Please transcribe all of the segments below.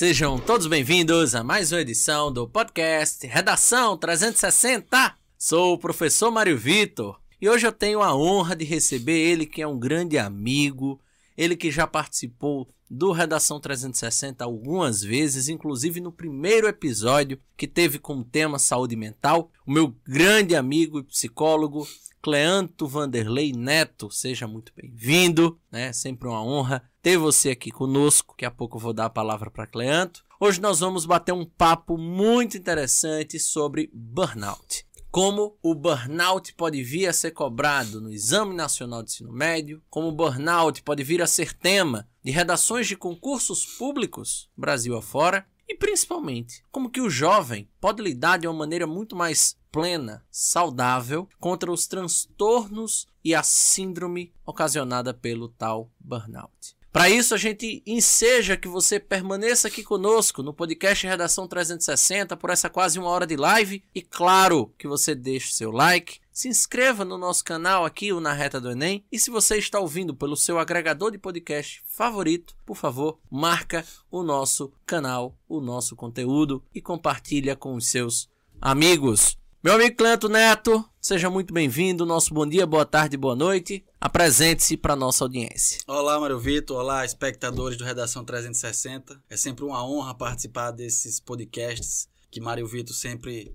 Sejam todos bem-vindos a mais uma edição do podcast Redação 360. Sou o professor Mário Vitor e hoje eu tenho a honra de receber ele que é um grande amigo, ele que já participou do Redação 360 algumas vezes, inclusive no primeiro episódio que teve como tema saúde mental, o meu grande amigo e psicólogo Cleanto Vanderlei Neto, seja muito bem-vindo, né? Sempre uma honra ter você aqui conosco. Daqui a pouco eu vou dar a palavra para Cleanto. Hoje nós vamos bater um papo muito interessante sobre burnout. Como o burnout pode vir a ser cobrado no Exame Nacional de Ensino Médio, como o burnout pode vir a ser tema de redações de concursos públicos Brasil afora, e principalmente como que o jovem pode lidar de uma maneira muito mais plena, saudável contra os transtornos e a síndrome ocasionada pelo tal burnout. Para isso, a gente enseja que você permaneça aqui conosco no podcast Redação 360 por essa quase uma hora de live. E claro que você deixe seu like, se inscreva no nosso canal aqui, o Na Reta do Enem. E se você está ouvindo pelo seu agregador de podcast favorito, por favor, marca o nosso canal, o nosso conteúdo e compartilha com os seus amigos. Meu amigo Cleto Neto, seja muito bem-vindo. Nosso bom dia, boa tarde, boa noite. Apresente-se para nossa audiência. Olá, Mário Vitor. Olá, espectadores do Redação 360. É sempre uma honra participar desses podcasts que Mário Vitor sempre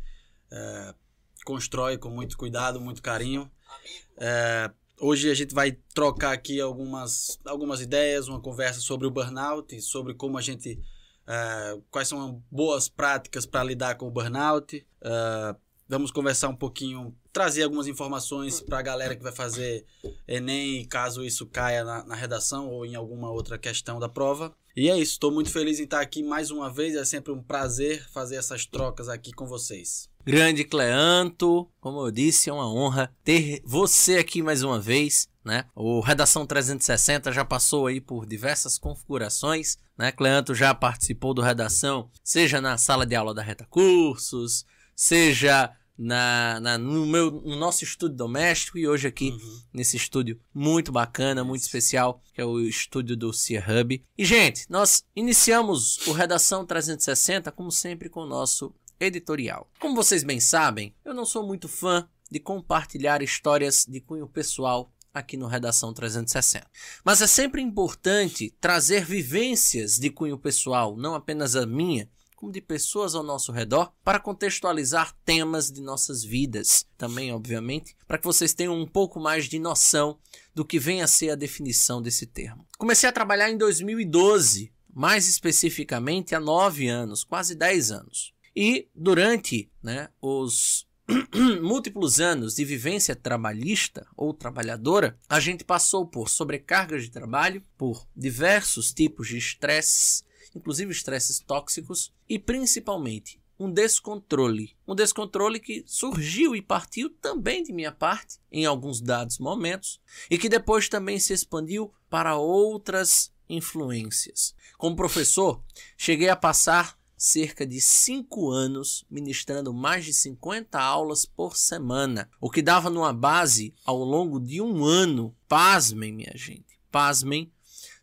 é, constrói com muito cuidado, muito carinho. É, hoje a gente vai trocar aqui algumas, algumas ideias, uma conversa sobre o burnout, sobre como a gente. É, quais são boas práticas para lidar com o burnout. É, Vamos conversar um pouquinho, trazer algumas informações para a galera que vai fazer Enem, caso isso caia na, na, redação ou em alguma outra questão da prova. E é isso, estou muito feliz em estar aqui mais uma vez, é sempre um prazer fazer essas trocas aqui com vocês. Grande Cleanto, como eu disse, é uma honra ter você aqui mais uma vez. Né? O Redação 360 já passou aí por diversas configurações, né? Cleanto já participou do Redação, seja na sala de aula da Reta Cursos, seja na, na, no, meu, no nosso estúdio doméstico e hoje aqui uhum. nesse estúdio muito bacana, muito especial, que é o estúdio do Cia Hub. E, gente, nós iniciamos o Redação 360, como sempre, com o nosso editorial. Como vocês bem sabem, eu não sou muito fã de compartilhar histórias de cunho pessoal aqui no Redação 360. Mas é sempre importante trazer vivências de cunho pessoal, não apenas a minha, como de pessoas ao nosso redor, para contextualizar temas de nossas vidas. Também, obviamente, para que vocês tenham um pouco mais de noção do que vem a ser a definição desse termo. Comecei a trabalhar em 2012, mais especificamente há nove anos, quase dez anos. E durante né, os múltiplos anos de vivência trabalhista ou trabalhadora, a gente passou por sobrecargas de trabalho, por diversos tipos de estresses, inclusive estresses tóxicos e principalmente um descontrole. Um descontrole que surgiu e partiu também de minha parte em alguns dados momentos e que depois também se expandiu para outras influências. Como professor, cheguei a passar cerca de 5 anos ministrando mais de 50 aulas por semana, o que dava numa base ao longo de um ano, pasmem minha gente, pasmem,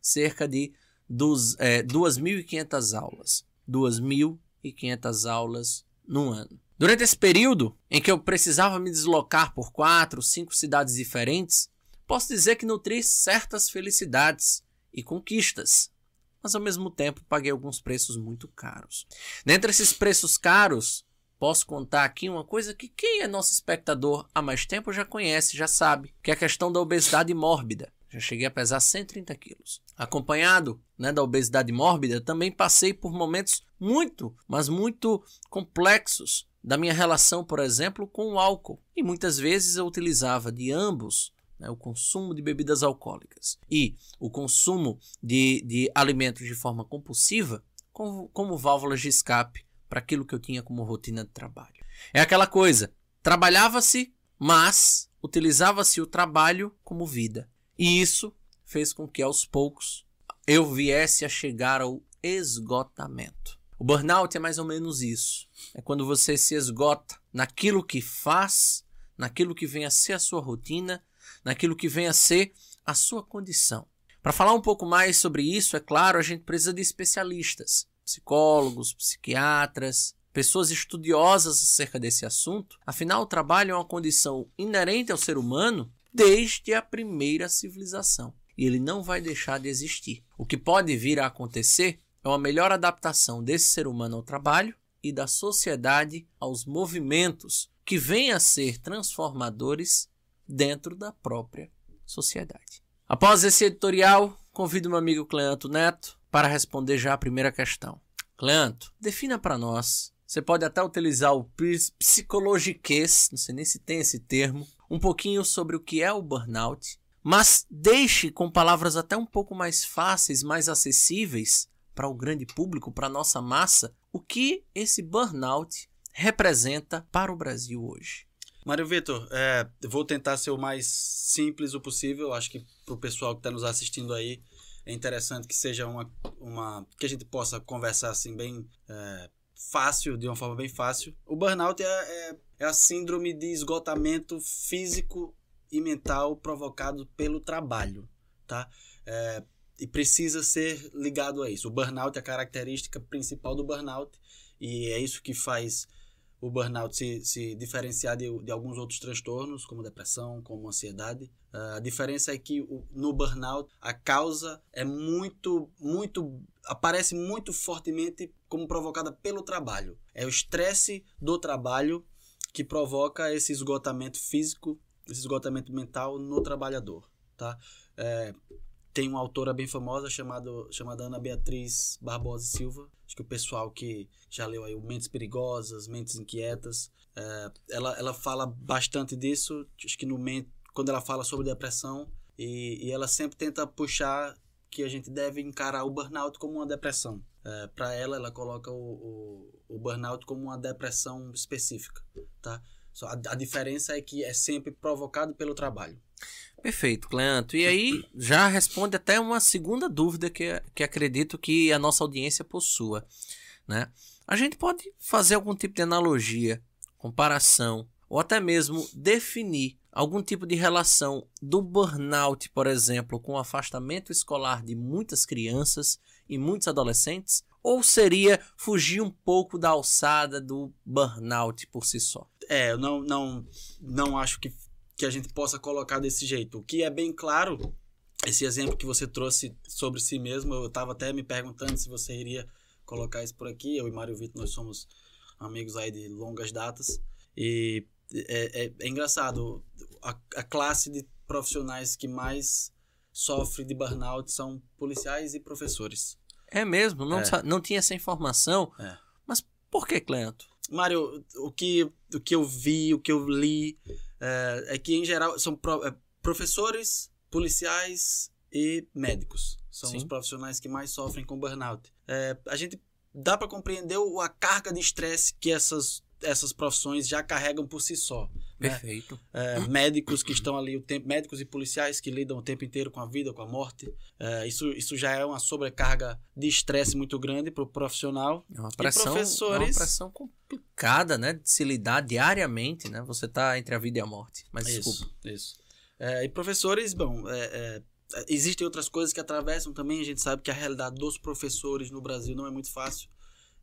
cerca de dos, é, 2.500 aulas. 2.500 aulas no ano. Durante esse período em que eu precisava me deslocar por quatro, cinco cidades diferentes, posso dizer que nutri certas felicidades e conquistas, mas ao mesmo tempo paguei alguns preços muito caros. Dentre esses preços caros, posso contar aqui uma coisa que quem é nosso espectador há mais tempo já conhece, já sabe, que é a questão da obesidade mórbida. Já cheguei a pesar 130 quilos. Acompanhado né, da obesidade mórbida, também passei por momentos muito, mas muito complexos da minha relação, por exemplo, com o álcool. E muitas vezes eu utilizava de ambos né, o consumo de bebidas alcoólicas e o consumo de, de alimentos de forma compulsiva como, como válvulas de escape para aquilo que eu tinha como rotina de trabalho. É aquela coisa, trabalhava-se, mas utilizava-se o trabalho como vida. E isso fez com que aos poucos eu viesse a chegar ao esgotamento. O burnout é mais ou menos isso. É quando você se esgota naquilo que faz, naquilo que vem a ser a sua rotina, naquilo que vem a ser a sua condição. Para falar um pouco mais sobre isso, é claro, a gente precisa de especialistas psicólogos, psiquiatras, pessoas estudiosas acerca desse assunto. Afinal, o trabalho é uma condição inerente ao ser humano desde a primeira civilização. E ele não vai deixar de existir. O que pode vir a acontecer é uma melhor adaptação desse ser humano ao trabalho e da sociedade aos movimentos que venham a ser transformadores dentro da própria sociedade. Após esse editorial, convido meu amigo Cleanto Neto para responder já a primeira questão. Cleanto, defina para nós. Você pode até utilizar o psicologiquez, não sei nem se tem esse termo, um pouquinho sobre o que é o burnout, mas deixe com palavras até um pouco mais fáceis, mais acessíveis para o grande público, para a nossa massa, o que esse burnout representa para o Brasil hoje. Mário Vitor, é, vou tentar ser o mais simples o possível. Acho que para o pessoal que está nos assistindo aí é interessante que seja uma, uma que a gente possa conversar assim bem é, fácil, de uma forma bem fácil. O burnout é, é, é a síndrome de esgotamento físico e mental provocado pelo trabalho, tá? É, e precisa ser ligado a isso. O burnout é a característica principal do burnout e é isso que faz o burnout se, se diferenciar de, de alguns outros transtornos, como depressão, como ansiedade. Uh, a diferença é que no burnout a causa é muito, muito, aparece muito fortemente como provocada pelo trabalho. É o estresse do trabalho que provoca esse esgotamento físico, esse esgotamento mental no trabalhador, tá? É, tem uma autora bem famosa chamado, chamada Ana Beatriz Barbosa Silva. Acho que o pessoal que já leu aí Mentes Perigosas, Mentes Inquietas, é, ela, ela fala bastante disso. Acho que no quando ela fala sobre depressão, e, e ela sempre tenta puxar que a gente deve encarar o burnout como uma depressão. É, para ela, ela coloca o, o, o, burnout como uma depressão específica, tá? Só a, a diferença é que é sempre provocado pelo trabalho. Perfeito, Cleanto. E aí já responde até uma segunda dúvida que, que acredito que a nossa audiência possua. Né? A gente pode fazer algum tipo de analogia, comparação, ou até mesmo definir algum tipo de relação do burnout, por exemplo, com o afastamento escolar de muitas crianças e muitos adolescentes? Ou seria fugir um pouco da alçada do burnout por si só? É, eu não, não, não acho que que a gente possa colocar desse jeito. O que é bem claro, esse exemplo que você trouxe sobre si mesmo, eu estava até me perguntando se você iria colocar isso por aqui. Eu e Mário Vitor, nós somos amigos aí de longas datas. E é, é, é engraçado, a, a classe de profissionais que mais sofre de burnout são policiais e professores. É mesmo? Não, é. não tinha essa informação. É. Mas por que, Cleanto? Mário, o que, o que eu vi, o que eu li, é, é que, em geral, são pro, é, professores, policiais e médicos. São Sim. os profissionais que mais sofrem com burnout. É, a gente dá para compreender a carga de estresse que essas, essas profissões já carregam por si só. Né? Perfeito. É, médicos que estão ali o tempo, médicos e policiais que lidam o tempo inteiro com a vida, com a morte. É, isso, isso já é uma sobrecarga de estresse muito grande para o profissional. É uma pressão, e professores... é uma pressão complicada, né, de se lidar diariamente, né? Você está entre a vida e a morte. Mas isso, desculpa. Isso. É, e professores, bom, é, é, existem outras coisas que atravessam também. A gente sabe que a realidade dos professores no Brasil não é muito fácil,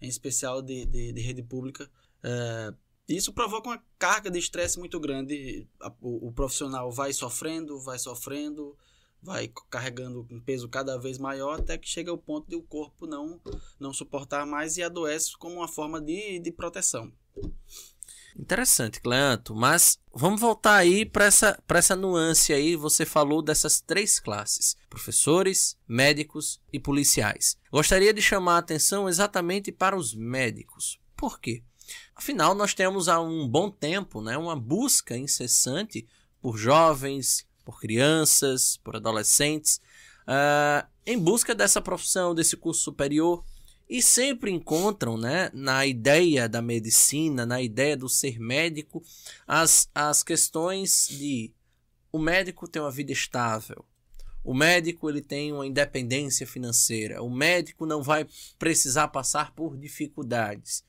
em especial de, de, de rede pública. É, isso provoca uma carga de estresse muito grande. O, o, profissional vai sofrendo, vai sofrendo, vai carregando um peso cada vez maior até que chega ao ponto de o corpo não, não suportar mais e adoece como uma forma de, de proteção. Interessante, Cleanto. Mas vamos voltar aí para essa, essa nuance aí. Você falou dessas três classes: professores, médicos e policiais. Gostaria de chamar a atenção exatamente para os médicos. Por quê? Afinal, nós temos há um bom tempo né, uma busca incessante por jovens, por crianças, por adolescentes, uh, em busca dessa profissão, desse curso superior, e sempre encontram né, na ideia da medicina, na ideia do ser médico, as, as questões de o médico tem uma vida estável, o médico ele tem uma independência financeira, o médico não vai precisar passar por dificuldades.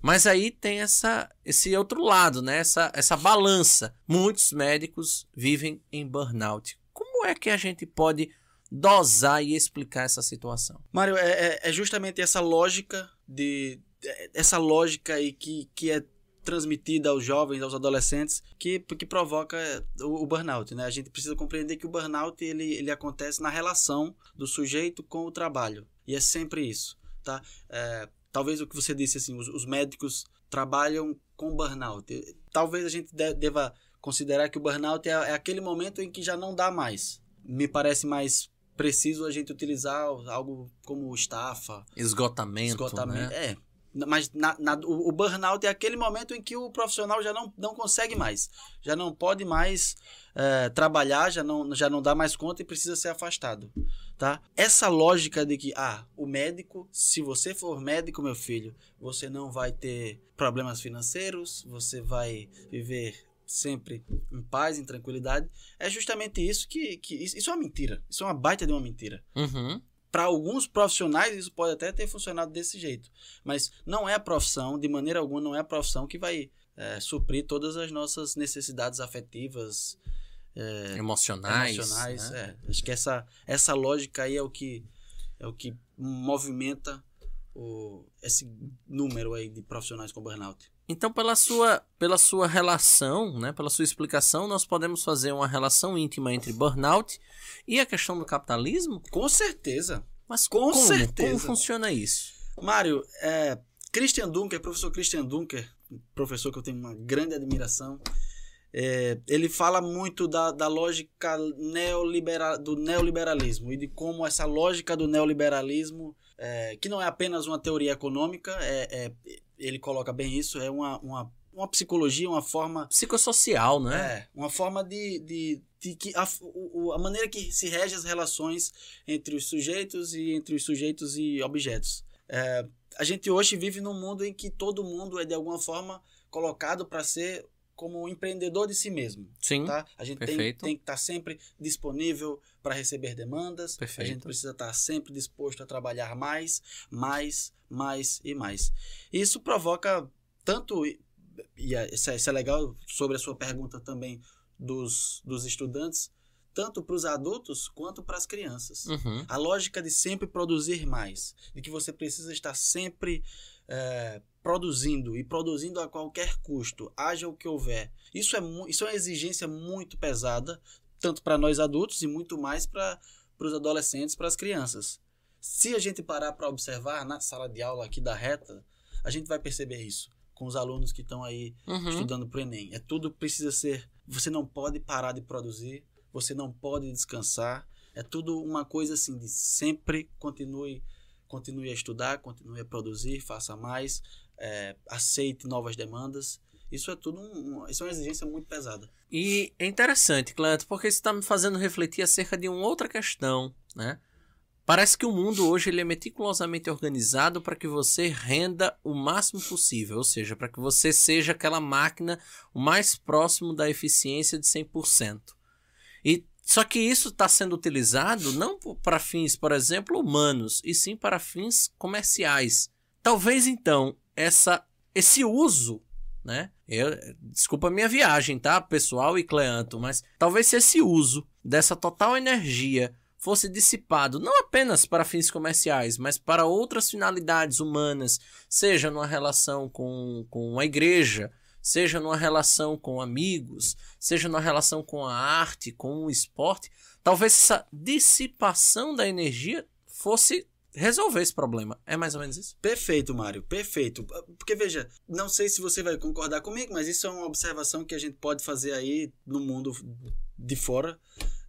Mas aí tem essa, esse outro lado, né? essa, essa balança. Muitos médicos vivem em burnout. Como é que a gente pode dosar e explicar essa situação? Mário, é, é, é justamente essa lógica de é, essa lógica aí que, que é transmitida aos jovens, aos adolescentes, que, que provoca o, o, burnout. Né? A gente precisa compreender que o burnout ele, ele acontece na relação do sujeito com o trabalho. E é sempre isso. Tá? É, talvez o que você disse, assim, os, os médicos trabalham com burnout. Talvez a gente deva considerar que o burnout é, é aquele momento em que já não dá mais. Me parece mais preciso a gente utilizar algo como estafa. Esgotamento. Esgotamento. Né? É, mas na, na, o, o, burnout é aquele momento em que o profissional já não, não consegue mais, já não pode mais é, trabalhar, já não, já não dá mais conta e precisa ser afastado. Tá? Essa lógica de que, ah, o médico, se você for médico, meu filho, você não vai ter problemas financeiros, você vai viver sempre em paz, em tranquilidade, é justamente isso que, que isso, é uma mentira. Isso é uma baita de uma mentira. Uhum para alguns profissionais isso pode até ter funcionado desse jeito, mas não é a profissão, de maneira alguma, não é a profissão que vai é, suprir todas as nossas necessidades afetivas, é, emocionais. emocionais né? é. Acho que essa, essa lógica aí é o que é o que movimenta o, esse número aí de profissionais com burnout. Então, pela sua, pela sua relação, né, pela sua explicação, nós podemos fazer uma relação íntima entre burnout e a questão do capitalismo? Com certeza. Mas com como? certeza. Como funciona isso? Mário, é, Christian Dunker, professor Christian Dunker, professor que eu tenho uma grande admiração, é, ele fala muito da, da lógica neoliberal, do neoliberalismo e de como essa lógica do neoliberalismo, é, que não é apenas uma teoria econômica, é, é ele coloca bem isso, é uma, uma, uma psicologia, uma forma. Psicossocial, né? É, uma forma de. de, de que a, o, a maneira que se rege as relações entre os sujeitos e entre os sujeitos e objetos. É, a gente hoje vive num mundo em que todo mundo é de alguma forma colocado para ser como um empreendedor de si mesmo. Sim. Tá? A gente tem, tem, que estar tá sempre disponível para receber demandas. Perfeito. A gente precisa estar tá sempre disposto a trabalhar mais, mais, mais e mais. Isso provoca tanto. E é, isso é, isso é legal sobre a sua pergunta também dos, dos estudantes, tanto para os adultos quanto para as crianças. Uhum. A lógica de sempre produzir mais, de que você precisa estar sempre é, produzindo e produzindo a qualquer custo, haja o que houver. Isso é, isso é uma exigência muito pesada, tanto para nós adultos e muito mais para os adolescentes, para as crianças. Se a gente parar para observar na sala de aula aqui da reta, a gente vai perceber isso com os alunos que estão aí uhum. estudando para o Enem. É tudo precisa ser. Você não pode parar de produzir, você não pode descansar. É tudo uma coisa assim de sempre continue continue a estudar, continue a produzir, faça mais, é, aceite novas demandas. Isso é tudo um, isso é uma exigência muito pesada. E é interessante, Cleto, porque isso está me fazendo refletir acerca de uma outra questão, né? Parece que o mundo hoje ele é meticulosamente organizado para que você renda o máximo possível, ou seja, para que você seja aquela máquina o mais próximo da eficiência de 100%. E só que isso está sendo utilizado não para fins, por exemplo, humanos, e sim para fins comerciais. Talvez então essa esse uso, né? Eu, desculpa a minha viagem, tá, pessoal e Cleanto, mas talvez se esse uso dessa total energia fosse dissipado não apenas para fins comerciais, mas para outras finalidades humanas, seja numa relação com, com a igreja, seja numa relação com amigos, seja numa relação com a arte, com o esporte, talvez essa dissipação da energia fosse resolver esse problema. É mais ou menos isso? Perfeito, Mário, perfeito. Porque veja, não sei se você vai concordar comigo, mas isso é uma observação que a gente pode fazer aí no mundo de fora.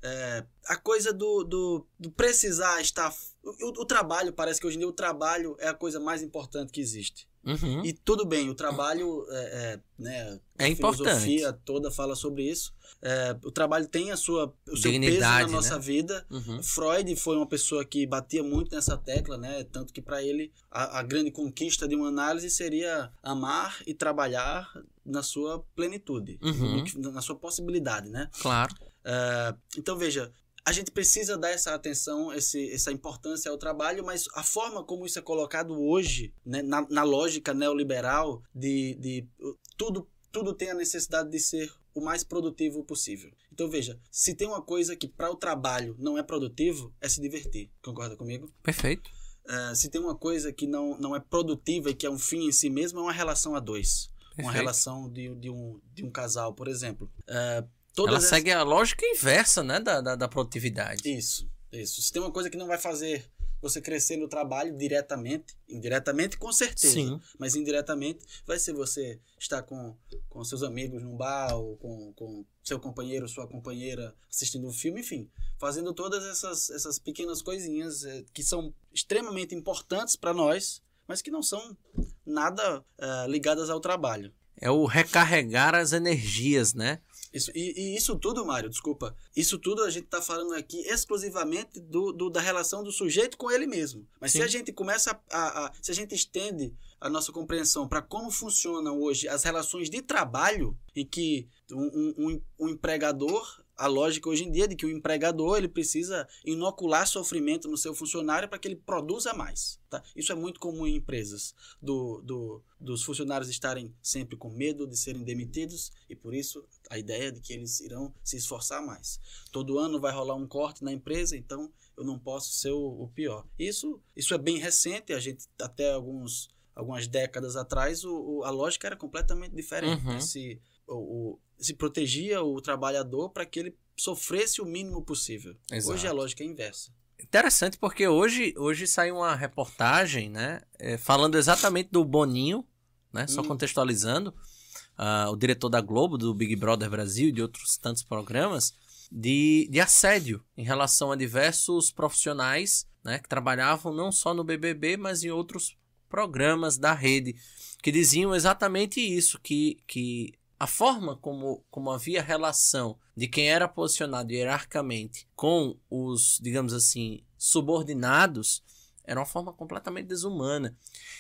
É, a coisa do, do, do precisar estar. O, o, trabalho, parece que hoje em dia o trabalho é a coisa mais importante que existe. Uhum. E tudo bem, o trabalho é, é, né, é a filosofia toda fala sobre isso. É, o trabalho tem a sua, o seu peso na nossa né? vida. Uhum. Freud foi uma pessoa que batia muito nessa tecla, né? Tanto que para ele a, a, grande conquista de uma análise seria amar e trabalhar na sua plenitude, uhum. na sua possibilidade, né? Claro. É, então veja, a gente precisa dar essa atenção, esse, essa importância ao trabalho, mas a forma como isso é colocado hoje, né, na, na lógica neoliberal de, de tudo tudo tem a necessidade de ser o mais produtivo possível. Então veja, se tem uma coisa que para o trabalho não é produtivo, é se divertir. Concorda comigo? Perfeito. Uh, se tem uma coisa que não, não é produtiva e que é um fim em si mesmo, é uma relação a dois. Perfeito. Uma relação de, de, um, de um casal, por exemplo. Uh, Ela essas... segue a lógica inversa né, da, da, da produtividade. Isso, isso. Se tem uma coisa que não vai fazer você crescer no trabalho diretamente, indiretamente com certeza, Sim. mas indiretamente vai ser você estar com, com seus amigos num bar ou com, com seu companheiro, sua companheira assistindo um filme, enfim, fazendo todas essas, essas pequenas coisinhas é, que são extremamente importantes para nós, mas que não são nada uh, ligadas ao trabalho. É o recarregar as energias, né? Isso, e, e, isso tudo, Mário, desculpa, isso tudo a gente está falando aqui exclusivamente do, do, da relação do sujeito com ele mesmo. Mas Sim. se a gente começa a, a, Se a gente estende a nossa compreensão para como funcionam hoje as relações de trabalho, em que um, um, um empregador a lógica hoje em dia é de que o empregador ele precisa inocular sofrimento no seu funcionário para que ele produza mais. Tá? Isso é muito comum em empresas, do, do, dos funcionários estarem sempre com medo de serem demitidos e por isso a ideia de que eles irão se esforçar mais. Todo ano vai rolar um corte na empresa, então eu não posso ser o, o pior. Isso, isso é bem recente, a gente até alguns algumas décadas atrás o, o, a lógica era completamente diferente. Uhum. Se, o, se protegia o trabalhador para que ele sofresse o mínimo possível. Exato. Hoje a lógica é inversa. Interessante porque hoje, hoje saiu uma reportagem, né, é, falando exatamente do Boninho, né, só hum. contextualizando, uh, o diretor da Globo, do Big Brother Brasil e de outros tantos programas, de, de assédio em relação a diversos profissionais né, que trabalhavam não só no BBB, mas em outros programas da rede, que diziam exatamente isso, que, que a forma como, como havia relação de quem era posicionado hierarquicamente com os, digamos assim, subordinados era uma forma completamente desumana.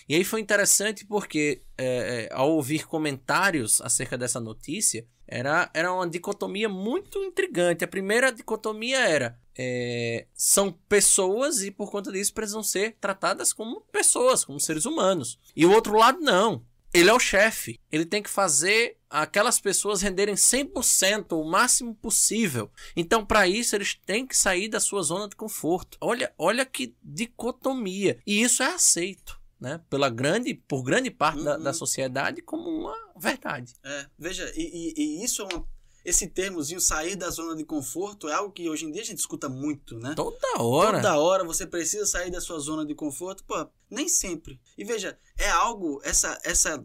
E aí foi interessante porque, é, é, ao ouvir comentários acerca dessa notícia, era, era uma dicotomia muito intrigante. A primeira dicotomia era: é, são pessoas e, por conta disso, precisam ser tratadas como pessoas, como seres humanos. E o outro lado, não. Ele é o chefe. Ele tem que fazer aquelas pessoas renderem 100% o máximo possível. Então, para isso, eles têm que sair da sua zona de conforto. Olha, olha que dicotomia. E isso é aceito. Né, pela grande, por grande parte uhum. da, da, uhum. sociedade como uma verdade. É, veja, e, e, e isso é uma, esse termozinho sair da zona de conforto é algo que hoje em dia a gente escuta muito, né? Toda hora. Toda hora você precisa sair da sua zona de conforto. Pô, nem sempre. E veja, é algo, essa, essa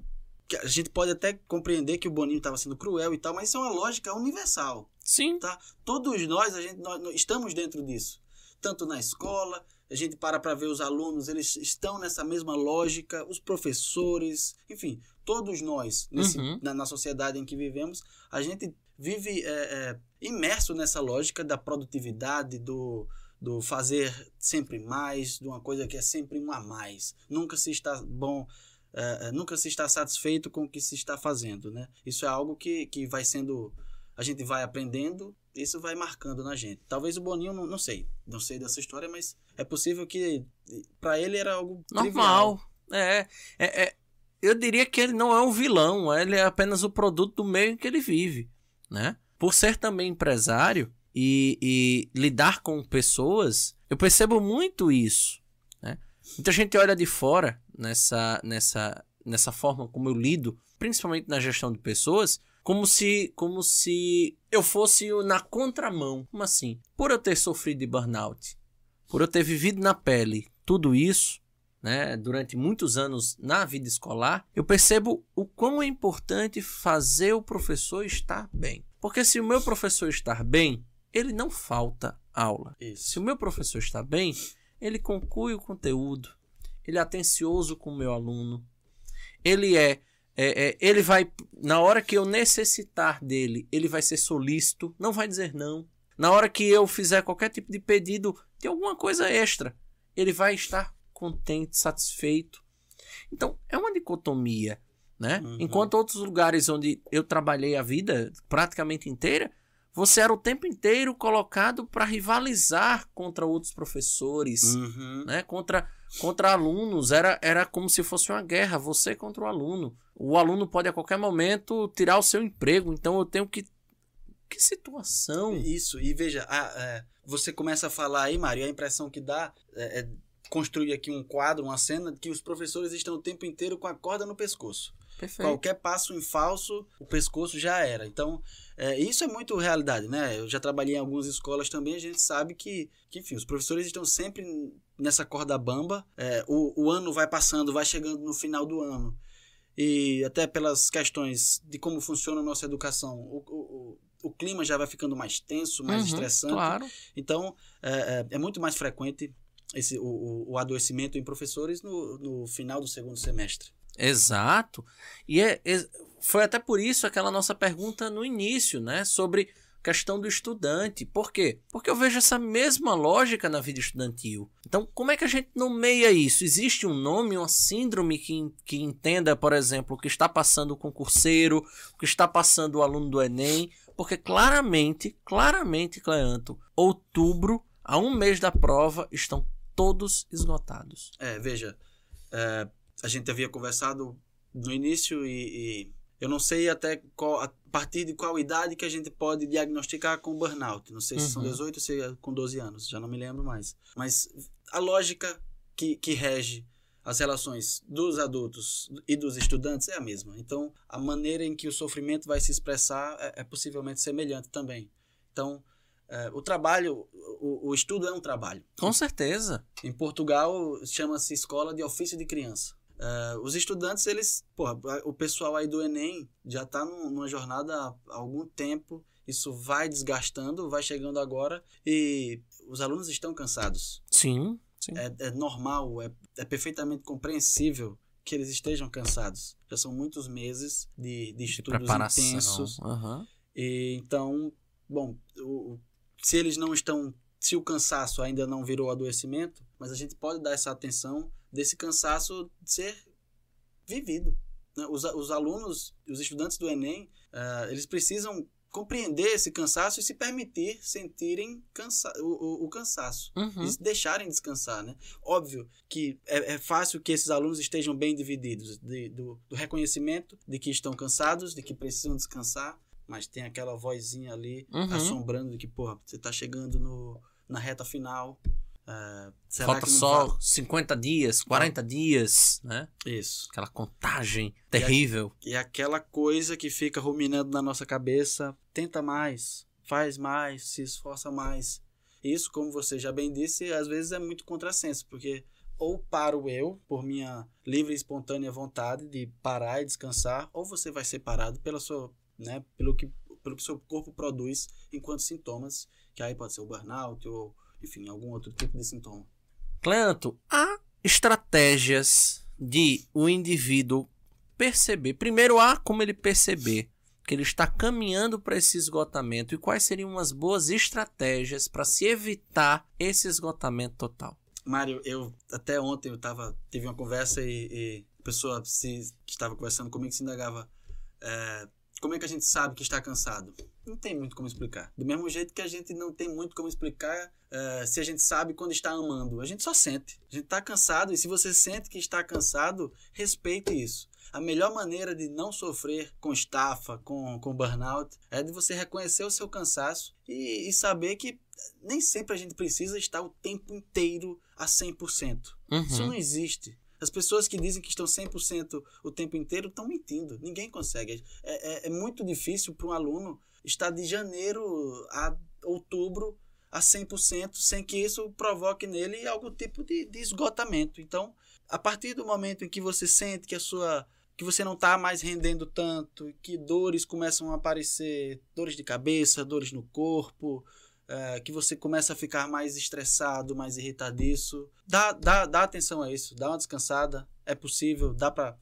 a gente pode até compreender que o Boninho estava sendo cruel e tal, mas isso é uma lógica universal. Sim. Tá? Todos nós, a gente, nós, nós estamos dentro disso. Tanto na escola, a gente para para ver os alunos, eles estão nessa mesma lógica, os professores, enfim, todos nós, nesse, uhum. na, na, sociedade em que vivemos, a gente vive é, é, imerso nessa lógica da produtividade, do, do fazer sempre mais, de uma coisa que é sempre um a mais. Nunca se está bom uh, nunca se está satisfeito com o que se está fazendo, né? Isso é algo que, que vai sendo, a gente vai aprendendo, isso vai marcando na gente. Talvez o Boninho, não, não sei, não sei dessa história, mas é possível que para ele era algo normal. É, é, é, eu diria que ele não é um vilão, ele é apenas o produto do meio em que ele vive, né? Por ser também empresário e, e lidar com pessoas, eu percebo muito isso, né? Muita gente olha de fora nessa, nessa, nessa forma como eu lido, principalmente na gestão de pessoas, como se, como se eu fosse na contramão. Como assim? Por eu ter sofrido de burnout, por eu ter vivido na pele tudo isso, né, durante muitos anos na vida escolar, eu percebo o quão é importante fazer o professor estar bem. Porque se o meu professor estar bem, ele não falta aula. Isso. Se o meu professor está bem, ele conclui o conteúdo, ele é atencioso com o meu aluno, ele é, é, é, ele vai, na hora que eu necessitar dele, ele vai ser solícito, não vai dizer não. Na hora que eu fizer qualquer tipo de pedido de alguma coisa extra, ele vai estar contente, satisfeito. Então, é uma dicotomia, né? Uhum. Enquanto outros lugares onde eu trabalhei a vida praticamente inteira, você era o tempo inteiro colocado para rivalizar contra outros professores, uhum. né? contra, contra alunos. Era, era como se fosse uma guerra, você contra o aluno. O aluno pode a qualquer momento tirar o seu emprego, então eu tenho que Que situação. Isso, e veja, a- é, você começa a falar aí, Mário, a impressão que dá é, é construir aqui um quadro, uma cena, que os professores estão o tempo inteiro com a corda no pescoço. Perfeito. Qualquer passo em falso, o pescoço já era. Então, é, isso é muito realidade, né? Eu já trabalhei em algumas escolas também, a gente sabe que, que enfim, os professores estão sempre nessa corda bamba. É, o, o ano vai passando, vai chegando no final do ano. E até pelas questões de como funciona a nossa educação, o, o, o- clima já vai ficando mais tenso, mais Uhum, estressante. Claro. Então, é, é- é muito mais frequente esse, o, o, adoecimento em professores no, no final do segundo semestre. Exato. E é, é- foi até por isso aquela nossa pergunta no início, né? Sobre questão do estudante. Por quê? Porque eu vejo essa mesma lógica na vida estudantil. Então, como é que a gente nomeia isso? Existe um nome, uma síndrome que, que entenda, por exemplo, o que está passando o concurseiro, o que está passando o aluno do Enem? Porque claramente, claramente, Cleanto, outubro, a um mês da prova, estão todos esgotados. É, veja, é, a gente havia conversado no início e, e eu não sei até qual, a partir de qual idade que a gente pode diagnosticar com burnout. Não sei se são Uhum. 18 ou se é com 12 anos, já não me lembro mais. Mas a lógica que, que rege as relações dos adultos e dos estudantes é a mesma. Então, a maneira em que o sofrimento vai se expressar é, é possivelmente semelhante também. Então, é, o trabalho, o, o estudo é um trabalho. Com certeza. Em Portugal chama-se escola de ofício de criança. Eh, os estudantes, eles, porra, o pessoal aí do Enem já está numa jornada há algum tempo. Isso vai desgastando, vai chegando agora e os alunos estão cansados. Sim, sim. É, é normal, é, é perfeitamente compreensível que eles estejam cansados. Já são muitos meses de, de de estudos preparação. intensos. Aham. E, então, bom, o- se eles não estão, se o cansaço ainda não virou adoecimento, mas a gente pode dar essa atenção desse cansaço ser vivido. né? Os, os alunos, os estudantes do Enem, ah, eles precisam compreender esse cansaço e se permitir sentirem cansa o, o- o cansaço Uhum. e se deixarem descansar, né? Óbvio que é, é fácil que esses alunos estejam bem divididos de- do, do reconhecimento de que estão cansados, de que precisam descansar, mas tem aquela vozinha ali Uhum. assombrando de que, porra, você tá chegando no, na reta final. ah, será Falta só vai- 50 dias, 40 dias, né? Isso. Aquela contagem terrível. E aquela coisa que fica ruminando na nossa cabeça, tenta mais, faz mais, se esforça mais. Isso, como você já bem disse, às vezes é muito contrassenso, porque ou paro eu, por minha livre e espontânea vontade de parar e descansar, ou você vai ser parado pela sua, né, pelo que pelo que seu corpo produz enquanto sintomas, que aí pode ser o burnout ou, enfim, algum outro tipo de sintoma. Cleanto, há estratégias de o indivíduo perceber. Primeiro, há como ele perceber que ele está caminhando para esse esgotamento e quais seriam umas boas estratégias para se evitar esse esgotamento total. Mário, eu até ontem eu tava, tive uma conversa e, e a pessoa se, que estava conversando comigo se indagava é, como é que a gente sabe que está cansado? Não tem muito como explicar. Do mesmo jeito que a gente não tem muito como explicar é, se a gente sabe quando está amando. A gente só sente. A gente está cansado e se você sente que está cansado, respeite isso. A melhor maneira de não sofrer com estafa, com, com burnout, é de você reconhecer o seu cansaço e, e saber que nem sempre a gente precisa estar o tempo inteiro a 100%. Isso Uhum. não existe. As pessoas que dizem que estão 100% o tempo inteiro estão mentindo. Ninguém consegue. É, é, é muito difícil para um aluno estar de janeiro a outubro a 100% sem que isso provoque nele algum tipo de, de esgotamento. Então, a partir do momento em que você sente que a sua que você não está mais rendendo tanto, que dores começam a aparecer, dores de cabeça, dores no corpo, é, que você começa a ficar mais estressado, mais irritadiço. Dá, dá, dá atenção a isso, dá uma descansada. É possível, dá pra.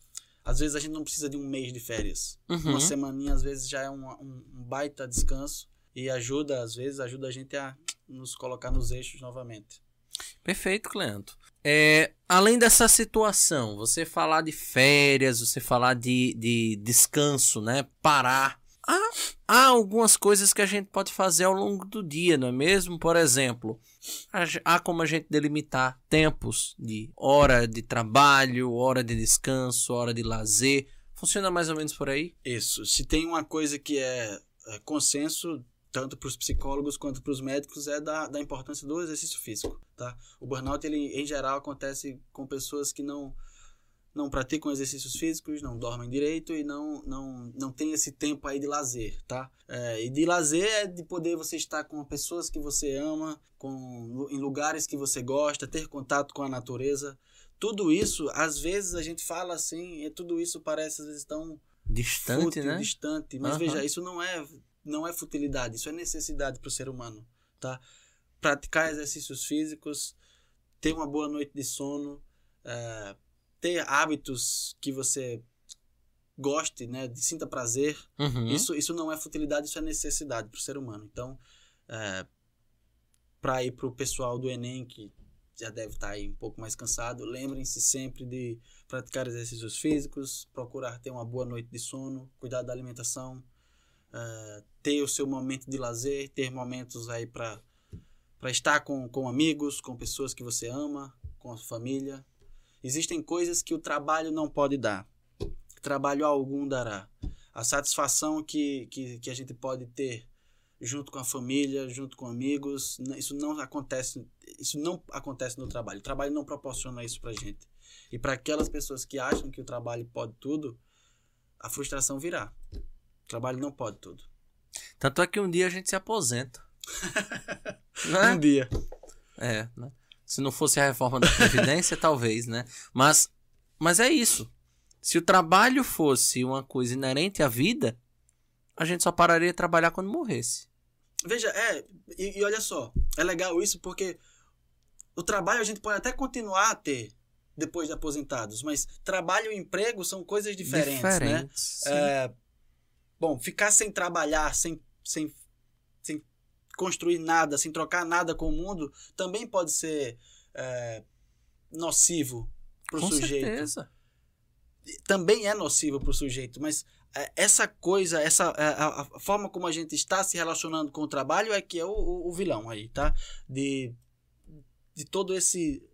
Às vezes a gente não precisa de um mês de férias. Uhum. Uma semaninha, às vezes, já é um, um, um baita descanso. E ajuda, às vezes, ajuda a gente a nos colocar nos eixos novamente. Perfeito, Cleanto. É, além dessa situação, você falar de férias, você falar de, de descanso, né? Parar. Há, há algumas coisas que a gente pode fazer ao longo do dia, não é mesmo? Por exemplo, há, como a gente delimitar tempos de hora de trabalho, hora de descanso, hora de lazer. Funciona mais ou menos por aí? Isso. Se tem uma coisa que é, é consenso tanto para os psicólogos quanto para os médicos, é da, da importância do exercício físico, tá? O burnout, ele, em geral, acontece com pessoas que não não praticam exercícios físicos, não dormem direito e não, não, não tem esse tempo aí de lazer, tá? É, e de lazer é de poder você estar com pessoas que você ama, com, em lugares que você gosta, ter contato com a natureza. Tudo isso, às vezes a gente fala assim, e tudo isso parece às vezes tão distante, fútil, né? distante. Mas Aham. veja, isso não é, não é futilidade, isso é necessidade para o ser humano, tá? Praticar exercícios físicos, ter uma boa noite de sono, é, ter hábitos que você goste, né, de sinta prazer. Uhum. Isso, isso não é futilidade, isso é necessidade para o ser humano. Então, é, para ir para o pessoal do Enem que já deve estar aí um pouco mais cansado, lembrem-se sempre de praticar exercícios físicos, procurar ter uma boa noite de sono, cuidar da alimentação, é, ter o seu momento de lazer, ter momentos aí para estar com, com amigos, com pessoas que você ama, com a família. Existem coisas que o trabalho não pode dar. Trabalho algum dará. A satisfação que, que, que a gente pode ter junto com a família, junto com amigos, isso não acontece, isso não acontece no trabalho. O trabalho não proporciona isso pra gente. E para aquelas pessoas que acham que o trabalho pode tudo, a frustração virá. O trabalho não pode tudo. Tanto é que um dia a gente se aposenta. né? Um dia. É, né? Se não fosse a reforma da Previdência, talvez, né? Mas, mas é isso. Se o trabalho fosse uma coisa inerente à vida, a gente só pararia de trabalhar quando morresse. Veja, é, e, e olha só, é legal isso porque o trabalho a gente pode até continuar a ter depois de aposentados, mas trabalho e emprego são coisas diferentes, né? Diferentes, sim. É, bom, ficar sem trabalhar, sem, sem construir nada, sem trocar nada com o mundo, também pode ser é, nocivo para o Com sujeito certeza. também é nocivo para o sujeito, mas é, essa coisa, essa é, a, a forma como a gente está se relacionando com o trabalho é que é o, o, o vilão aí, tá? De, de todo esse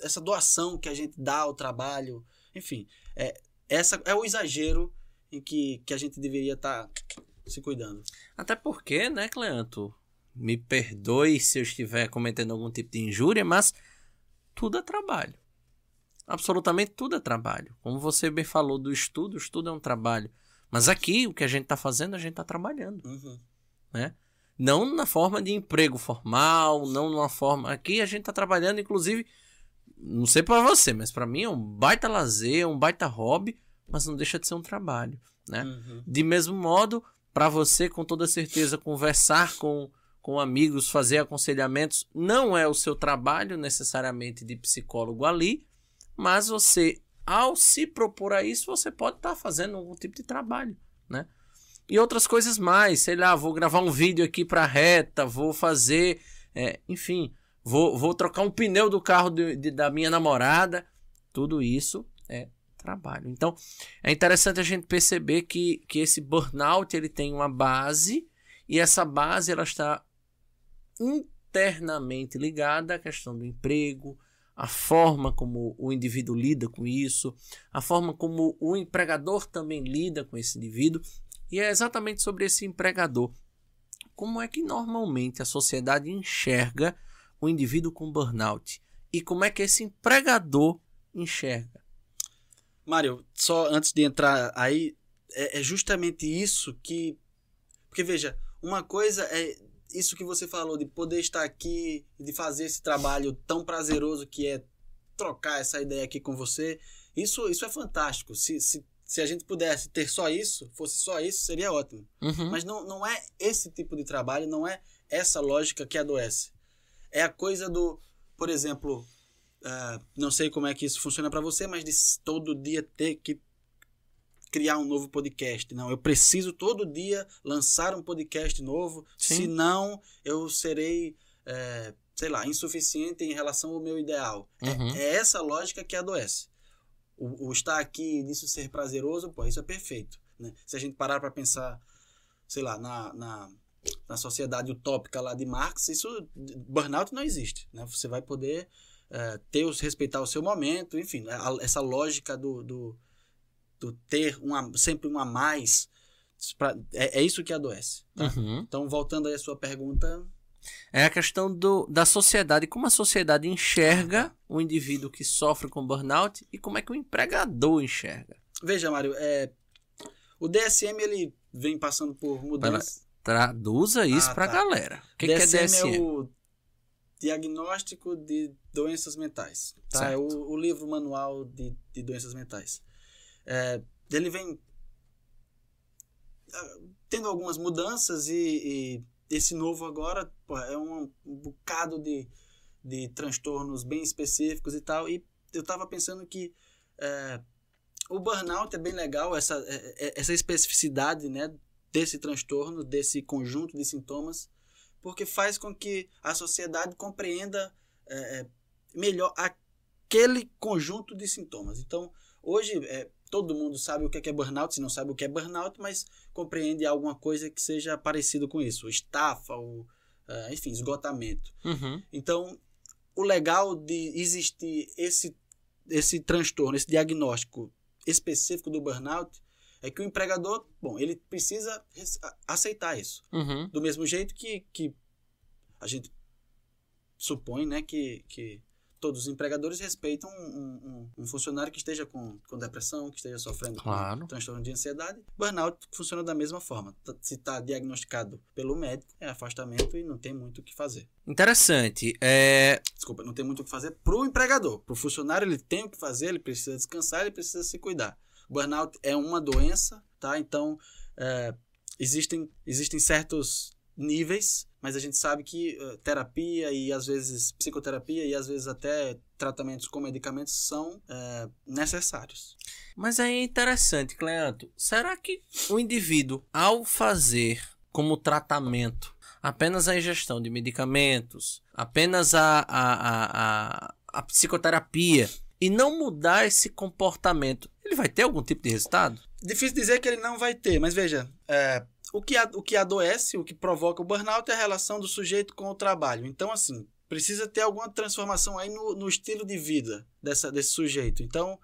essa doação que a gente dá ao trabalho, enfim, é essa é o exagero em que, que a gente deveria estar se cuidando. Até porque, né, Cleanto? Me perdoe se eu estiver cometendo algum tipo de injúria, mas tudo é trabalho. Absolutamente tudo é trabalho. Como você bem falou do estudo, o estudo é um trabalho. Mas aqui, o que a gente está fazendo, a gente está trabalhando. Uhum. né? Não na forma de emprego formal, não numa forma. Aqui a gente está trabalhando, inclusive, não sei para você, mas para mim é um baita lazer, um baita hobby, mas não deixa de ser um trabalho, né? Uhum. De mesmo modo, para você, com toda certeza, conversar com, com amigos, fazer aconselhamentos, não é o seu trabalho necessariamente de psicólogo ali, mas você, ao se propor a isso, você pode estar fazendo algum tipo de trabalho, né? E outras coisas mais, sei lá, vou gravar um vídeo aqui para reta, vou fazer, é, enfim, vou, vou trocar um pneu do carro de- de- da minha namorada, tudo isso é trabalho. Então, é interessante a gente perceber que, que esse burnout ele tem uma base e essa base ela está internamente ligada à questão do emprego, a forma como o indivíduo lida com isso, a forma como o empregador também lida com esse indivíduo, e é exatamente sobre esse empregador. Como é que normalmente a sociedade enxerga o indivíduo com burnout? E como é que esse empregador enxerga? Mário, só antes de entrar aí, é, é justamente isso que. Porque veja, uma coisa é isso que você falou, de poder estar aqui, de fazer esse trabalho tão prazeroso que é trocar essa ideia aqui com você. Isso, isso é fantástico. Se, se, se a gente pudesse ter só isso, fosse só isso, seria ótimo. Uhum. Mas não, não é esse tipo de trabalho, não é essa lógica que adoece. É a coisa do, por exemplo, ah, não sei como é que isso funciona para você, mas de todo dia ter que criar um novo podcast. Não, eu preciso todo dia lançar um podcast novo, Sim. senão eu serei, eh, sei lá, insuficiente em relação ao meu ideal. É- Uhum. É, essa lógica que adoece. O, o estar aqui, disso ser prazeroso, pô, isso é perfeito. Né? Se a gente parar para pensar, sei lá, na, na, na sociedade utópica lá de Marx, isso, burnout não existe. Né? Você vai poder eh, ter, os- respeitar o seu momento, enfim, a- essa lógica do, do, do ter um a- sempre um a mais pra- é, é isso que adoece. tá? Uhum. Então, voltando aí à sua pergunta, É a questão do, da sociedade, como a sociedade enxerga o indivíduo que sofre com burnout e como é que o empregador enxerga. veja, Mário, é, o DSM ele vem passando por mudanças. Traduza isso Ah, pra tá. galera. O que, que é DSM DSM? é o Diagnóstico de Doenças Mentais. Tá? É o, o livro manual de, de doenças mentais. É, ele vem ah, tendo algumas mudanças e, e esse novo agora pô, é um, um bocado de, de transtornos bem específicos e tal. E eu tava pensando que é, o burnout é bem legal, essa, é- é- essa especificidade né, desse transtorno, desse conjunto de sintomas, porque faz com que a sociedade compreenda é, é, melhor aquele conjunto de sintomas. Então, hoje, é, todo mundo sabe o que é que é burnout, se não sabe o que é burnout, mas compreende alguma coisa que seja parecido com isso. Estafa, o, ah, enfim, esgotamento. Uhum. Então, o legal de existir esse, esse transtorno, esse diagnóstico específico do burnout, é que o empregador, bom, ele precisa aceitar isso. Uhum. Do mesmo jeito que, que a gente supõe né, que, que todos os empregadores respeitam um, um- um funcionário que esteja com, com depressão, que esteja sofrendo Claro. com transtorno de ansiedade. Burnout funciona da mesma forma. Se está diagnosticado pelo médico, é afastamento e não tem muito o que fazer. Interessante. É, Desculpa, não tem muito o que fazer para o empregador. Para o funcionário, ele tem o que fazer, ele precisa descansar, ele precisa se cuidar. Burnout é uma doença, tá? Então, é, existem, existem certos níveis, mas a gente sabe que eh, terapia e às vezes psicoterapia e às vezes até tratamentos com medicamentos são eh, necessários. Mas aí é interessante, Cleanto. Será que o indivíduo, ao fazer como tratamento apenas a ingestão de medicamentos, apenas a, a, a, a, a psicoterapia, e não mudar esse comportamento, ele vai ter algum tipo de resultado? Difícil dizer que ele não vai ter, mas veja, é, o, que, o que adoece, o que provoca o burnout é a relação do sujeito com o trabalho. Então, assim, precisa ter alguma transformação aí no, no estilo de vida dessa, desse sujeito. Então,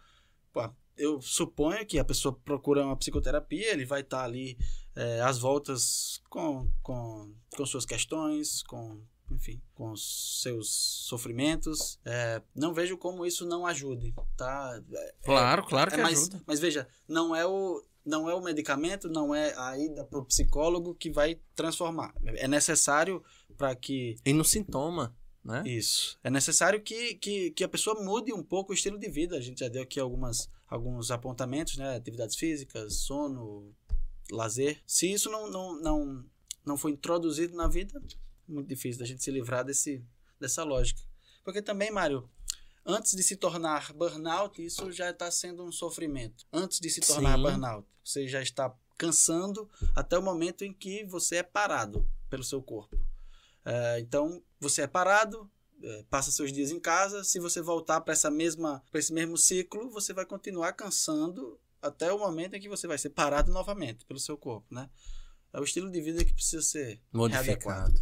pô, eu suponho que a pessoa procura uma psicoterapia, ele vai estar ali é, às voltas com, com, com suas questões, com, enfim, com os seus sofrimentos. É, não vejo como isso não ajude, tá? Claro, claro É, que mas, ajuda. mas veja, não é o não é o medicamento, não é a ida para o psicólogo que vai transformar. É necessário para que E no sintoma, né? isso. É necessário que, que, que a pessoa mude um pouco o estilo de vida. A gente já deu aqui algumas, alguns apontamentos, né? Atividades físicas, sono, lazer. Se isso não, não, não, não for introduzido na vida, é muito difícil da gente se livrar desse, dessa lógica. Porque também, Mário, antes de se tornar burnout, isso já está sendo um sofrimento. Antes de se tornar Sim. burnout, você já está cansando até o momento em que você é parado pelo seu corpo. É, então, você é parado, é, passa seus dias em casa. Se você voltar para essa mesma, para esse mesmo ciclo, você vai continuar cansando até o momento em que você vai ser parado novamente pelo seu corpo, né? É o estilo de vida que precisa ser readequado.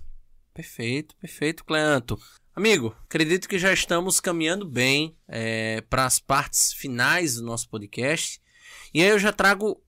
Perfeito, perfeito, Cleanto. Amigo, acredito que já estamos caminhando bem para as partes finais do nosso podcast. E aí eu já trago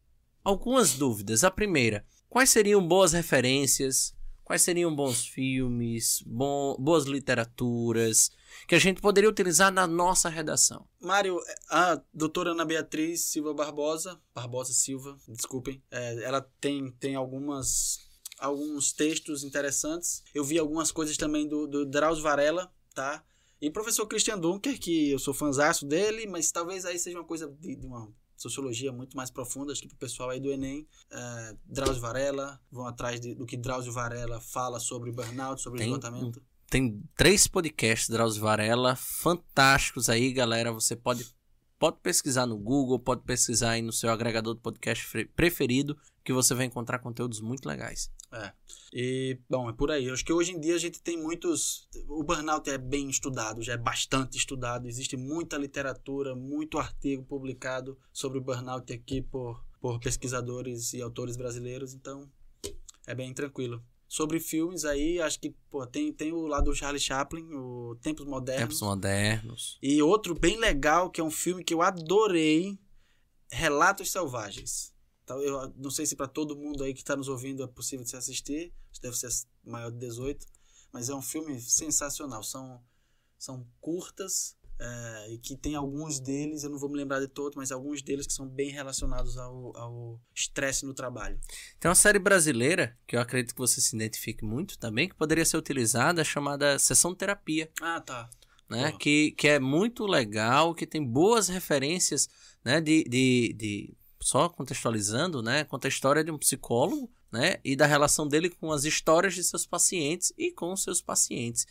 algumas dúvidas. A primeira, quais seriam boas referências? Quais seriam bons filmes, bom- boas literaturas que a gente poderia utilizar na nossa redação? Mário, a doutora Ana Beatriz Silva Barbosa, Barbosa Silva, desculpem, é, ela tem, tem algumas alguns textos interessantes. Eu vi algumas coisas também do, do Drauzio Varela, tá? E o professor Christian Dunker, que eu sou fãzaço dele, mas talvez aí seja uma coisa de, de uma sociologia muito mais profunda, acho que pro pessoal aí do Enem, é, Drauzio Varela, vão atrás de- do que Drauzio Varela fala sobre burnout, sobre Tem- esgotamento. Tem três podcasts Drauzio Varela fantásticos aí, galera. Você pode, pode pesquisar no Google, pode pesquisar aí no seu agregador de podcast preferido, que você vai encontrar conteúdos muito legais. É. E, bom, é por aí. Eu acho que hoje em dia a gente tem muitos. O burnout é bem estudado, já é bastante estudado. Existe muita literatura, muito artigo publicado sobre o burnout aqui por, por pesquisadores e autores brasileiros, então é bem tranquilo. Sobre filmes aí, acho que pô, tem, tem o lado do Charlie Chaplin, o Tempos Modernos. Tempos modernos. E outro bem legal, que é um filme que eu adorei, Relatos Selvagens. Eu não sei se para todo mundo aí que está nos ouvindo é possível de se assistir, deve ser maior de 18, mas é um filme sensacional. São, são curtas é, e que tem alguns deles, eu não vou me lembrar de todos, mas alguns deles que são bem relacionados ao estresse no trabalho. Tem uma série brasileira que eu acredito que você se identifique muito também, que poderia ser utilizada, chamada Sessão Terapia. Ah, tá. Né? Que, que é muito legal, que tem boas referências né? de, de, de só contextualizando, né, conta a história de um psicólogo, né, e da relação dele com as histórias de seus pacientes e com seus pacientes.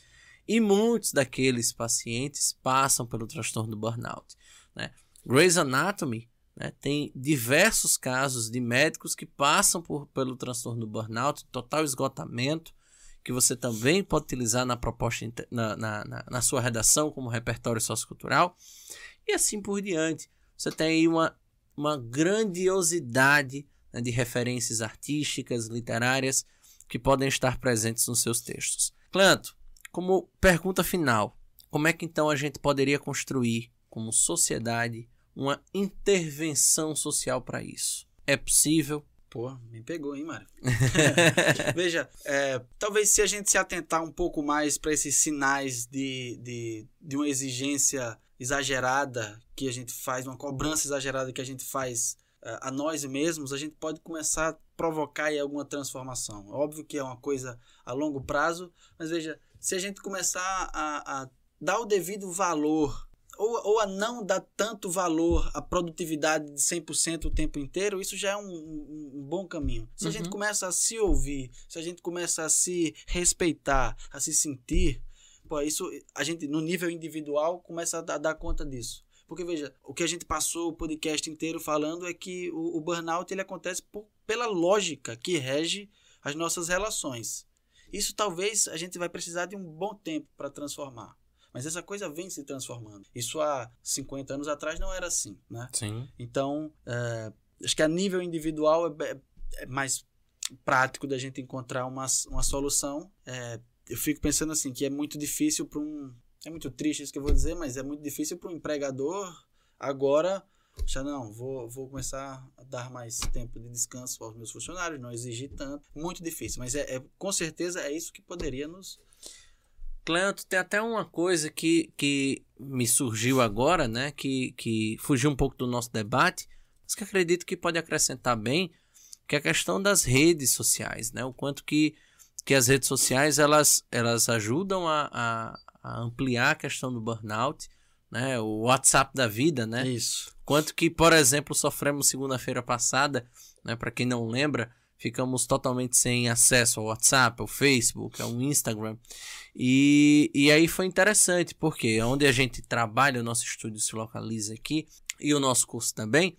E muitos daqueles pacientes passam pelo transtorno do burnout, né? Grey's Anatomy né, tem diversos casos de médicos que passam por, pelo transtorno do burnout, total esgotamento, que você também pode utilizar na proposta na, na, na, na sua redação como repertório sociocultural e assim por diante. Você tem aí uma uma grandiosidade né, de referências artísticas, literárias, que podem estar presentes nos seus textos. Clanto, como pergunta final, como é que então a gente poderia construir, como sociedade, uma intervenção social para isso? É possível? Pô, me pegou, hein, Mário? Veja, é, talvez se a gente se atentar um pouco mais para esses sinais de, de, de uma exigência exagerada que a gente faz, uma cobrança exagerada que a gente faz uh, a nós mesmos, a gente pode começar a provocar aí alguma transformação. Óbvio que é uma coisa a longo prazo, mas veja, se a gente começar a, a dar o devido valor ou, ou a não dar tanto valor à produtividade de 100% o tempo inteiro, isso já é um, um, um bom caminho. Se uhum. a gente uhum. começa a se ouvir, se a gente começa a se respeitar, a se sentir, Pô, isso a gente, no nível individual, começa a dar, conta disso. Porque, veja, o que a gente passou o podcast inteiro falando é que o, o burnout ele acontece por, pela lógica que rege as nossas relações. Isso talvez a gente vai precisar de um bom tempo para transformar. Mas essa coisa vem se transformando. Isso há 50 anos atrás não era assim, né? Sim. Então, é, acho que a nível individual é, é, é mais prático da gente encontrar uma, uma solução. É, eu fico pensando assim, que é muito difícil para um. É muito triste isso que eu vou dizer, mas é muito difícil para um empregador agora. Já não, vou, vou começar a dar mais tempo de descanso aos meus funcionários, não exigir tanto. Muito difícil, mas é, é com certeza é isso que poderia nos. Cleanto, tem até uma coisa que, que me surgiu agora, né? Que, que fugiu um pouco do nosso debate, mas que acredito que pode acrescentar bem, que é a questão das redes sociais, né? O quanto que que as redes sociais elas, elas ajudam a, a, a ampliar a questão do burnout, né? O WhatsApp da vida, né? Isso. Quanto que, por exemplo, sofremos segunda-feira passada, né? Para quem não lembra, ficamos totalmente sem acesso ao WhatsApp, ao Facebook, ao Instagram. E, e aí foi interessante, porque onde a gente trabalha, o nosso estúdio se localiza aqui, e o nosso curso também,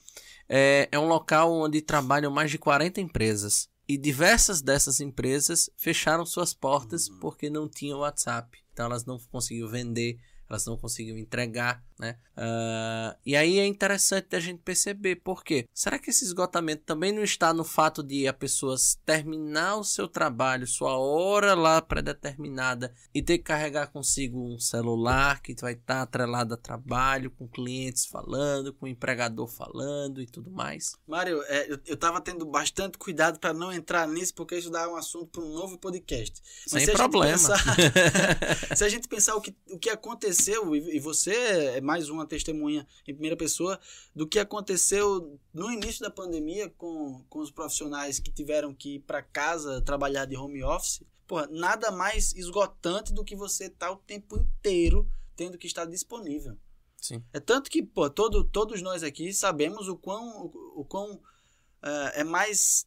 é, é um local onde trabalham mais de 40 empresas. E diversas dessas empresas fecharam suas portas uhum. porque não tinham WhatsApp. Então elas não conseguiam vender, elas não conseguiam entregar, né? Uh, e aí é interessante a gente perceber por quê. Será que esse esgotamento também não está no fato de a pessoa terminar o seu trabalho, sua hora lá predeterminada e ter que carregar consigo um celular que vai estar atrelado a trabalho, com clientes falando, com o empregador falando e tudo mais? Mário, é, eu estava tendo bastante cuidado para não entrar nisso porque isso dá um assunto para um novo podcast. Mas Sem problema. Pensar, se a gente pensar o que, o que aconteceu e, e você é mais uma testemunha em primeira pessoa do que aconteceu no início da pandemia com, com os profissionais que tiveram que ir para casa trabalhar de home office. Porra, nada mais esgotante do que você estar tá o tempo inteiro tendo que estar disponível. Sim. É tanto que, pô, todo, todos nós aqui sabemos o quão, o, o quão uh, é mais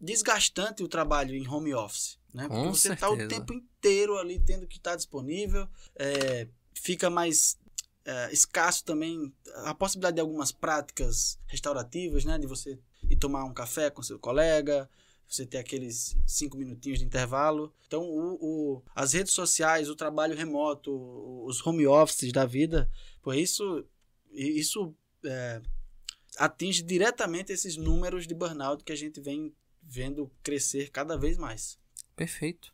desgastante o trabalho em home office. Né? Porque Com você está o tempo inteiro ali tendo que estar disponível, é, fica mais é, escasso também a possibilidade de algumas práticas restaurativas, né? De você ir tomar um café com seu colega, você ter aqueles cinco minutinhos de intervalo. Então, o, o, as redes sociais, o trabalho remoto, os home offices da vida, por isso, isso é, atinge diretamente esses números de burnout que a gente vem vendo crescer cada vez mais. Perfeito.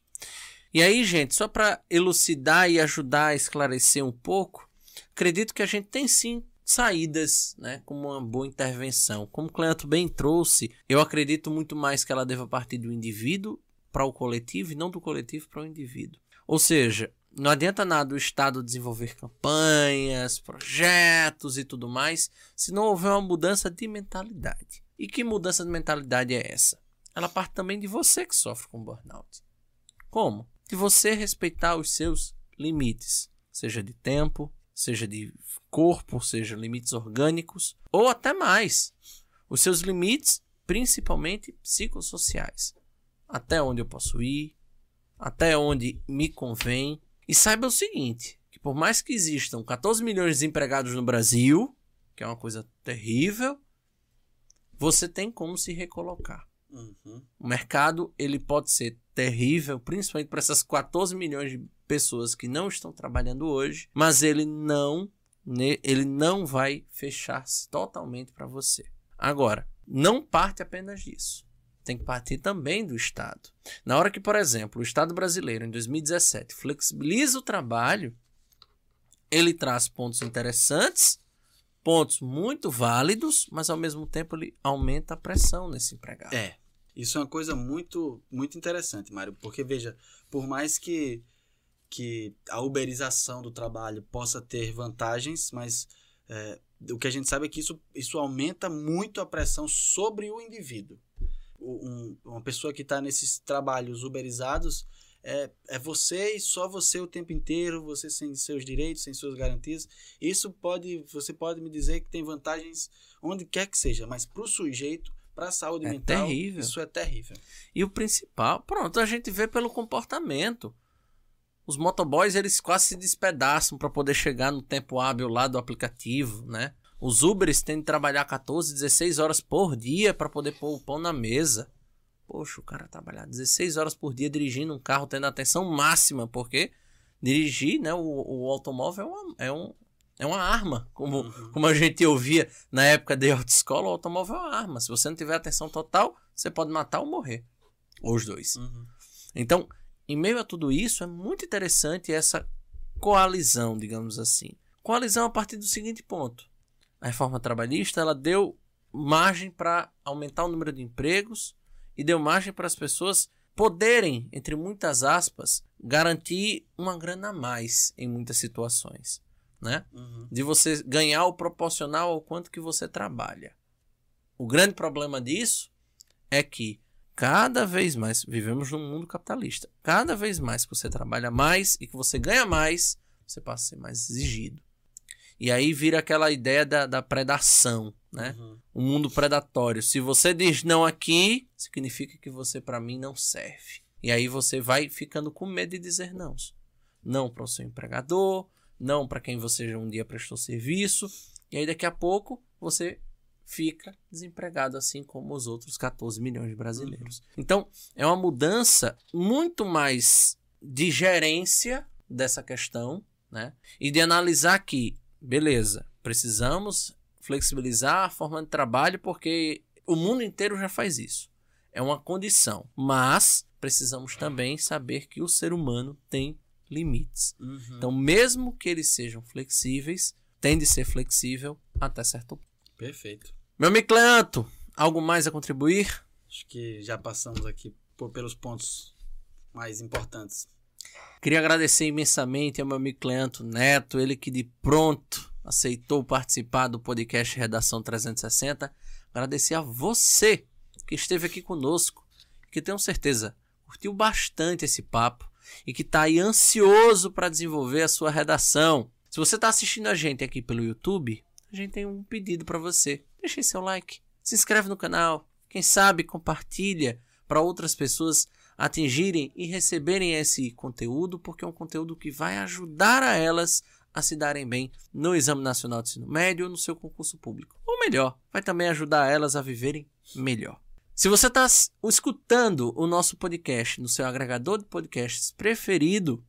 E aí, gente, só para elucidar e ajudar a esclarecer um pouco, acredito que a gente tem sim saídas, né, como uma boa intervenção. Como o Cleanto bem trouxe, eu acredito muito mais que ela deva partir do indivíduo para o coletivo e não do coletivo para o indivíduo. Ou seja, não adianta nada o Estado desenvolver campanhas, projetos e tudo mais, se não houver uma mudança de mentalidade. E que mudança de mentalidade é essa? Ela parte também de você que sofre com burnout. Como? De você respeitar os seus limites, seja de tempo, seja de corpo, seja limites orgânicos, ou até mais. Os seus limites, principalmente psicossociais. Até onde eu posso ir, até onde me convém. E saiba o seguinte, que por mais que existam 14 milhões de desempregados no Brasil, que é uma coisa terrível, você tem como se recolocar. Uhum. O mercado ele pode ser terrível, principalmente para essas 14 milhões de pessoas que não estão trabalhando hoje, mas ele não ele não vai fechar-se totalmente para você. Agora, não parte apenas disso. Tem que partir também do Estado. Na hora que, por exemplo, o Estado brasileiro, em 2017, flexibiliza o trabalho, ele traz pontos interessantes, pontos muito válidos, mas ao mesmo tempo ele aumenta a pressão nesse empregado. É. Isso é uma coisa muito, muito interessante, Mário, porque veja, por mais que que a uberização do trabalho possa ter vantagens, mas é, o que a gente sabe é que isso, isso aumenta muito a pressão sobre o indivíduo. Um, uma pessoa que está nesses trabalhos uberizados é, é você e só você o tempo inteiro, você sem seus direitos, sem suas garantias. Isso pode, você pode me dizer que tem vantagens onde quer que seja, mas para o sujeito, para a saúde é mental, terrível. isso é terrível. E o principal, pronto, a gente vê pelo comportamento. Os motoboys eles quase se despedaçam para poder chegar no tempo hábil lá do aplicativo, né? Os Ubers têm de trabalhar 14, 16 horas por dia para poder pôr o pão na mesa. Poxa, o cara trabalhar 16 horas por dia dirigindo um carro, tendo atenção máxima, porque dirigir, né, o, o automóvel é uma, é, um, é uma arma, como, uhum. como a gente ouvia na época de autoescola, o automóvel é uma arma. Se você não tiver atenção total, você pode matar ou morrer. Ou os dois. Uhum. Então, em meio a tudo isso, é muito interessante essa coalizão, digamos assim. Coalizão a partir do seguinte ponto. A reforma trabalhista ela deu margem para aumentar o número de empregos e deu margem para as pessoas poderem, entre muitas aspas, garantir uma grana a mais em muitas situações, né? Uhum. De você ganhar o proporcional ao quanto que você trabalha. O grande problema disso é que cada vez mais, vivemos num mundo capitalista, cada vez mais que você trabalha mais e que você ganha mais, você passa a ser mais exigido. E aí vira aquela ideia da, da predação, né? Uhum. Um mundo predatório. Se você diz não aqui, significa que você para mim não serve. E aí você vai ficando com medo de dizer não. Não para o seu empregador, não para quem você um dia prestou serviço. E aí daqui a pouco você fica desempregado, assim como os outros 14 milhões de brasileiros. Uhum. Então, é uma mudança muito mais de gerência dessa questão, né? E de analisar que, beleza, precisamos flexibilizar a forma de trabalho porque o mundo inteiro já faz isso. É uma condição. Mas precisamos também saber que o ser humano tem limites. Uhum. Então, mesmo que eles sejam flexíveis, tem de ser flexível até certo ponto. Perfeito. Meu amigo Cleanto, algo mais a contribuir? Acho que já passamos aqui por, pelos pontos mais importantes. Queria agradecer imensamente ao meu amigo Cleanto Neto, ele que de pronto aceitou participar do podcast Redação 360. Agradecer a você que esteve aqui conosco, que tenho certeza curtiu bastante esse papo e que está aí ansioso para desenvolver a sua redação. Se você está assistindo a gente aqui pelo YouTube, a gente tem um pedido para você. Deixe seu like, se inscreve no canal, quem sabe compartilha para outras pessoas atingirem e receberem esse conteúdo, porque é um conteúdo que vai ajudar a elas a se darem bem no Exame Nacional de Ensino Médio ou no seu concurso público. Ou melhor, vai também ajudar elas a viverem melhor. Se você está escutando o nosso podcast no seu agregador de podcasts preferido,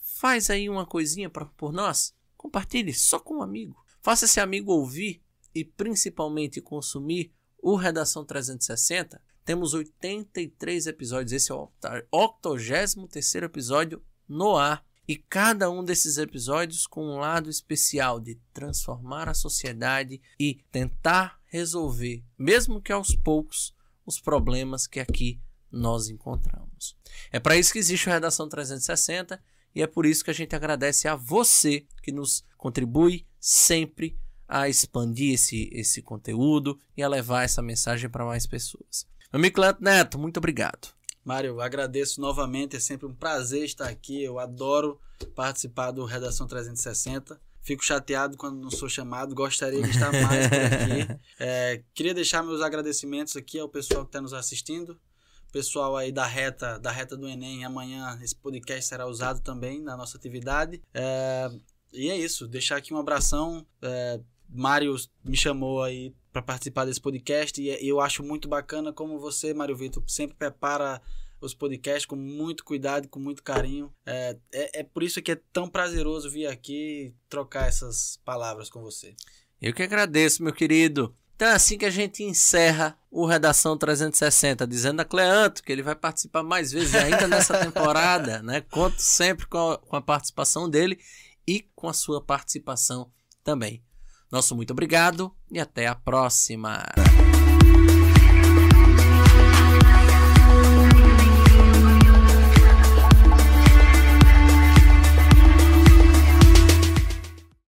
faz aí uma coisinha pra, por nós. Compartilhe só com um amigo. Faça esse amigo ouvir e principalmente consumir o Redação 360. Temos 83 episódios, esse é o 83 episódio no ar. E cada um desses episódios com um lado especial de transformar a sociedade e tentar resolver, mesmo que aos poucos, os problemas que aqui nós encontramos. É para isso que existe a Redação 360 e é por isso que a gente agradece a você que nos contribui sempre a expandir esse, esse conteúdo e a levar essa mensagem para mais pessoas. Meu amigo Neto, muito obrigado. Mário, agradeço novamente, é sempre um prazer estar aqui. Eu adoro participar do Redação 360. Fico chateado quando não sou chamado, gostaria de estar mais por aqui. É, queria deixar meus agradecimentos aqui ao pessoal que está nos assistindo, pessoal aí da reta da reta do Enem. Amanhã esse podcast será usado também na nossa atividade. É, e é isso, deixar aqui um abração. É, Mário me chamou aí para participar desse podcast e eu acho muito bacana como você, Mário Vitor, sempre prepara os podcasts com muito cuidado, com muito carinho. É, é, é, por isso que é tão prazeroso vir aqui trocar essas palavras com você. Eu que agradeço, meu querido. Então é assim que a gente encerra o Redação 360, dizendo a Cleanto que ele vai participar mais vezes ainda nessa temporada, né? Conto sempre com a, com a participação dele e com a sua participação também. Nosso muito obrigado e até a próxima.